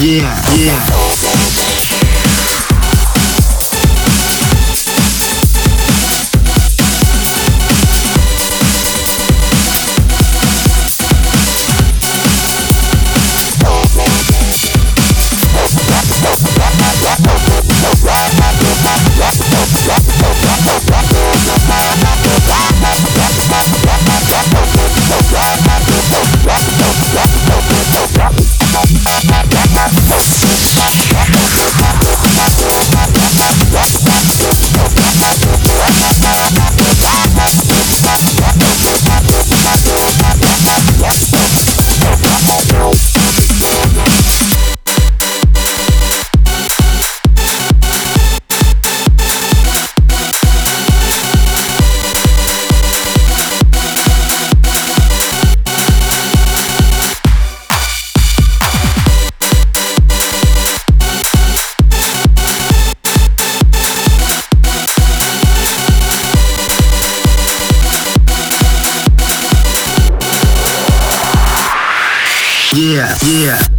Yeah, yeah. Podcast. Yeah, yeah.